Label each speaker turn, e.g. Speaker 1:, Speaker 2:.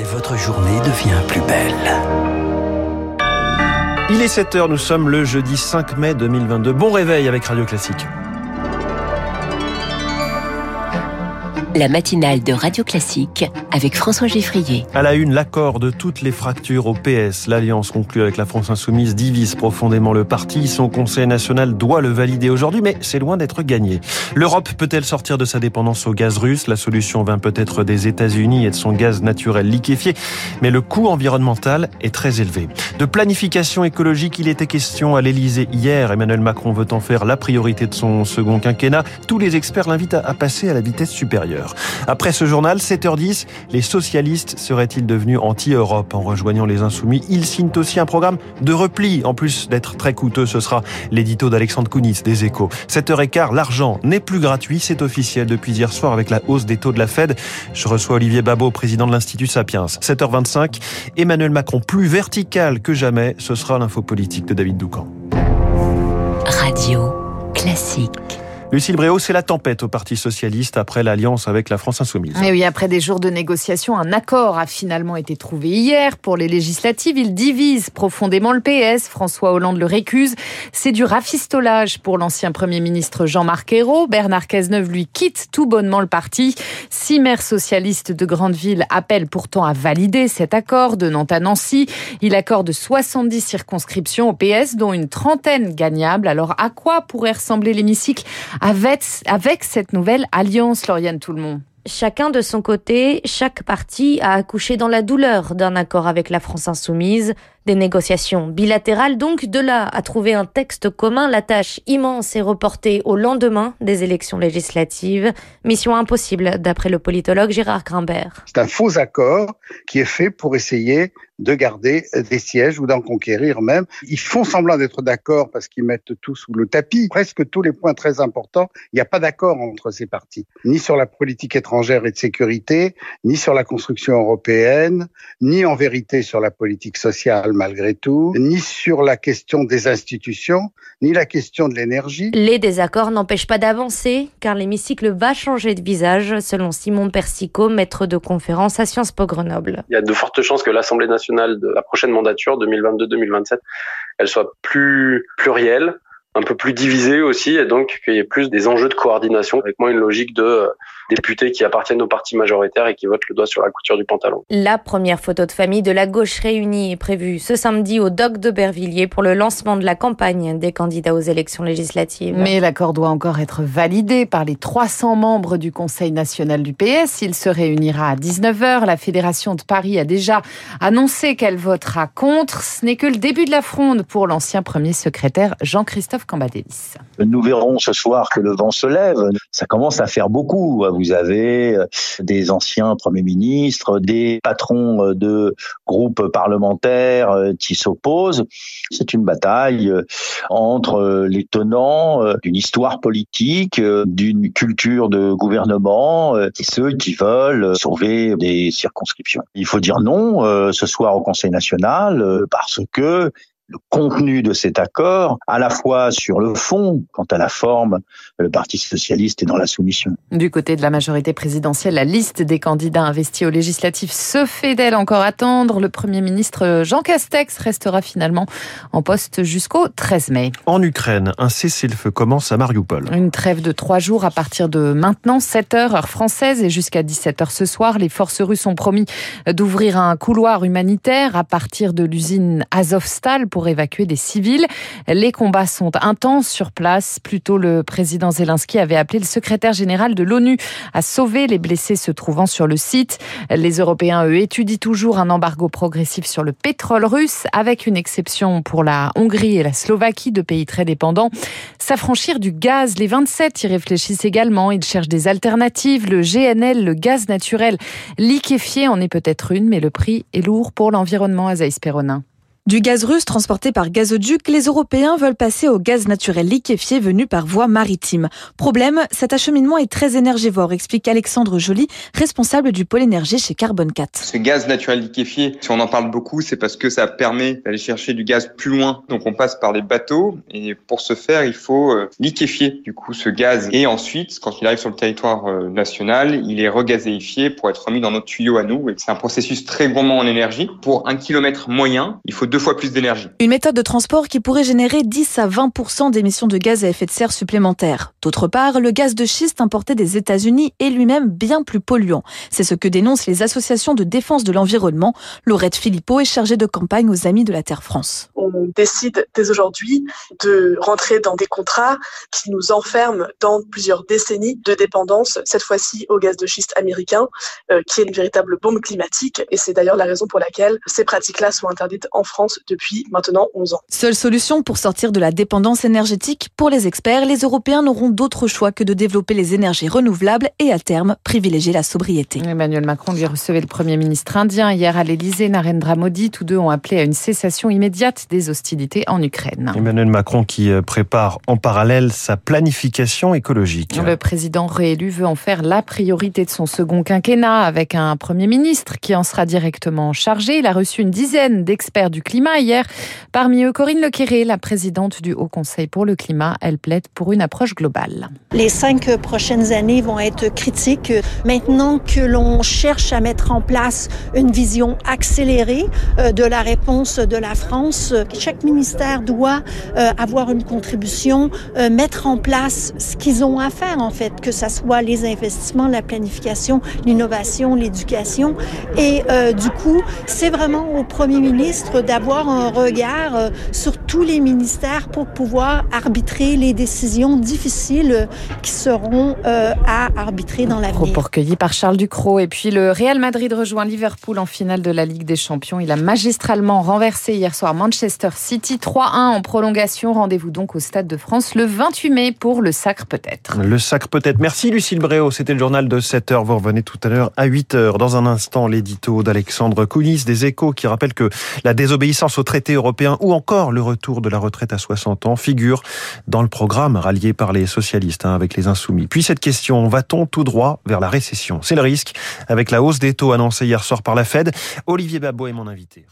Speaker 1: et votre journée devient plus belle.
Speaker 2: Il est 7h, nous sommes le jeudi 5 mai 2022. Bon réveil avec Radio Classique.
Speaker 3: La matinale de Radio Classique avec François Geffrier.
Speaker 2: À la une, l'accord de toutes les fractures au PS. L'alliance conclue avec la France Insoumise divise profondément le parti. Son Conseil national doit le valider aujourd'hui, mais c'est loin d'être gagné. L'Europe peut-elle sortir de sa dépendance au gaz russe? La solution vient peut-être des États-Unis et de son gaz naturel liquéfié, mais le coût environnemental est très élevé. De planification écologique, il était question à l'Elysée hier. Emmanuel Macron veut en faire la priorité de son second quinquennat. Tous les experts l'invitent à passer à la vitesse supérieure. Après ce journal, 7h10, les socialistes seraient-ils devenus anti-Europe en rejoignant les Insoumis? Ils signent aussi un programme de repli. En plus d'être très coûteux, ce sera l'édito d'Alexandre Kounitz des Échos. 7h15, l'argent n'est plus gratuit, c'est officiel depuis hier soir avec la hausse des taux de la Fed. Je reçois Olivier Babot, président de l'Institut Sapiens. 7h25, Emmanuel Macron plus vertical que jamais, ce sera l'info politique de David Doucan.
Speaker 3: Radio classique.
Speaker 2: Lucille Bréau, c'est la tempête au Parti Socialiste après l'alliance avec la France Insoumise.
Speaker 4: Et oui, après des jours de négociations, un accord a finalement été trouvé hier pour les législatives. Il divise profondément le PS. François Hollande le récuse. C'est du rafistolage pour l'ancien Premier ministre Jean-Marc Ayrault. Bernard Cazeneuve, lui, quitte tout bonnement le parti. Six maires socialistes de grande ville appellent pourtant à valider cet accord de Nantes à Nancy. Il accorde 70 circonscriptions au PS, dont une trentaine gagnables. Alors, à quoi pourrait ressembler l'hémicycle avec, cette nouvelle alliance, Lauriane Tout-le-Monde
Speaker 5: Chacun de son côté, chaque parti a accouché dans la douleur d'un accord avec la France insoumise, des négociations bilatérales donc, de là à trouver un texte commun, la tâche immense est reportée au lendemain des élections législatives, mission impossible d'après le politologue Gérard Grimbert.
Speaker 6: C'est un faux accord qui est fait pour essayer de garder des sièges ou d'en conquérir même. Ils font semblant d'être d'accord parce qu'ils mettent tout sous le tapis. Presque tous les points très importants, il n'y a pas d'accord entre ces partis, ni sur la politique étrangère et de sécurité, ni sur la construction européenne, ni en vérité sur la politique sociale malgré tout, ni sur la question des institutions, ni la question de l'énergie.
Speaker 5: Les désaccords n'empêchent pas d'avancer, car l'hémicycle va changer de visage, selon Simon Persico, maître de conférence à Sciences Po Grenoble.
Speaker 7: Il y a de fortes chances que l'Assemblée nationale de la prochaine mandature 2022-2027, elle soit plus plurielle, un peu plus divisée aussi, et donc qu'il y ait plus des enjeux de coordination, avec moins une logique de euh, députés qui appartiennent au parti majoritaire et qui votent le doigt sur la couture du pantalon.
Speaker 5: La première photo de famille de la gauche réunie est prévue ce samedi au Doc de Bervilliers pour le lancement de la campagne des candidats aux élections législatives.
Speaker 4: Mais l'accord doit encore être validé par les 300 membres du Conseil national du PS. Il se réunira à 19h. La Fédération de Paris a déjà annoncé qu'elle votera contre. Ce n'est que le début de la fronde pour l'ancien premier secrétaire Jean-Christophe
Speaker 8: Nous verrons ce soir que le vent se lève. Ça commence à faire beaucoup. Vous avez euh, des anciens premiers ministres, des patrons euh, de groupes parlementaires euh, qui s'opposent. C'est une bataille entre les tenants d'une histoire politique, d'une culture de gouvernement et ceux qui veulent sauver des circonscriptions. Il faut dire non ce soir au Conseil national parce que le contenu de cet accord, à la fois sur le fond, quant à la forme, le Parti socialiste est dans la soumission.
Speaker 4: Du côté de la majorité présidentielle, la liste des candidats investis aux législatives se fait d'elle encore attendre. Le Premier ministre Jean Castex restera finalement en poste jusqu'au 13 mai.
Speaker 2: En Ukraine, un cessez-le-feu commence à Mariupol.
Speaker 4: Une trêve de trois jours à partir de maintenant, 7 heures heure française et jusqu'à 17 heures ce soir. Les forces russes ont promis d'ouvrir un couloir humanitaire à partir de l'usine Azovstal pour évacuer des civils. Les combats sont intenses sur place. Plus tôt, le président Zelensky avait appelé le secrétaire général de l'ONU à sauver les blessés se trouvant sur le site. Les Européens, eux, étudient toujours un embargo progressif sur le pétrole russe, avec une exception pour la Hongrie et la Slovaquie, deux pays très dépendants. S'affranchir du gaz, les 27 y réfléchissent également. Ils cherchent des alternatives. Le GNL, le gaz naturel liquéfié, en est peut-être une, mais le prix est lourd pour l'environnement, Azaïs Perronin.
Speaker 9: Du gaz russe transporté par gazoduc, les Européens veulent passer au gaz naturel liquéfié venu par voie maritime. Problème, cet acheminement est très énergivore, explique Alexandre Joly, responsable du pôle énergie chez Carbone 4.
Speaker 10: Ce gaz naturel liquéfié, si on en parle beaucoup, c'est parce que ça permet d'aller chercher du gaz plus loin. Donc on passe par les bateaux et pour ce faire, il faut euh, liquéfier du coup ce gaz. Et ensuite, quand il arrive sur le territoire euh, national, il est regazéifié pour être remis dans notre tuyau à nous. C'est un processus très gourmand en énergie. Pour un kilomètre moyen, il faut deux fois plus d'énergie.
Speaker 9: Une méthode de transport qui pourrait générer 10 à 20 d'émissions de gaz à effet de serre supplémentaires. D'autre part, le gaz de schiste importé des États-Unis est lui-même bien plus polluant. C'est ce que dénoncent les associations de défense de l'environnement. Laurette Philippot est chargée de campagne aux Amis de la Terre France.
Speaker 11: On décide dès aujourd'hui de rentrer dans des contrats qui nous enferment dans plusieurs décennies de dépendance, cette fois-ci au gaz de schiste américain, euh, qui est une véritable bombe climatique. Et c'est d'ailleurs la raison pour laquelle ces pratiques-là sont interdites en France depuis maintenant 11 ans.
Speaker 9: Seule solution pour sortir de la dépendance énergétique Pour les experts, les Européens n'auront d'autre choix que de développer les énergies renouvelables et à terme privilégier la sobriété.
Speaker 4: Emmanuel Macron lui recevait le Premier ministre indien hier à l'Elysée, Narendra Modi. Tous deux ont appelé à une cessation immédiate des hostilités en Ukraine.
Speaker 2: Emmanuel Macron qui euh, prépare en parallèle sa planification écologique.
Speaker 4: Le président réélu veut en faire la priorité de son second quinquennat avec un Premier ministre qui en sera directement chargé. Il a reçu une dizaine d'experts du climat hier. Parmi eux, Corinne Lequéré, la présidente du Haut Conseil pour le climat. Elle plaide pour une approche globale.
Speaker 12: Les cinq prochaines années vont être critiques. Maintenant que l'on cherche à mettre en place une vision accélérée euh, de la réponse de la France, chaque ministère doit euh, avoir une contribution, euh, mettre en place ce qu'ils ont à faire en fait, que ce soit les investissements, la planification, l'innovation, l'éducation. Et du coup, c'est vraiment au Premier ministre d'avoir avoir un regard euh, sur tous les ministères pour pouvoir arbitrer les décisions difficiles qui seront euh, à arbitrer dans l'avenir.
Speaker 4: Propos recueillis par Charles Ducrot. Et puis le Real Madrid rejoint Liverpool en finale de la Ligue des Champions. Il a magistralement renversé hier soir Manchester City 3-1 en prolongation. Rendez-vous donc au Stade de France le 28 mai pour le sacre peut-être.
Speaker 2: Le sacre peut-être. Merci Lucille Bréau. C'était le journal de 7h. Vous revenez tout à l'heure à 8h. Dans un instant, l'édito d'Alexandre Kounis des Échos qui rappelle que la désobéissance au traité européen ou encore le retour de la retraite à 60 ans figure dans le programme rallié par les socialistes hein, avec les insoumis. Puis cette question, va-t-on tout droit vers la récession? C'est le risque avec la hausse des taux annoncée hier soir par la Fed. Olivier Babot est mon invité.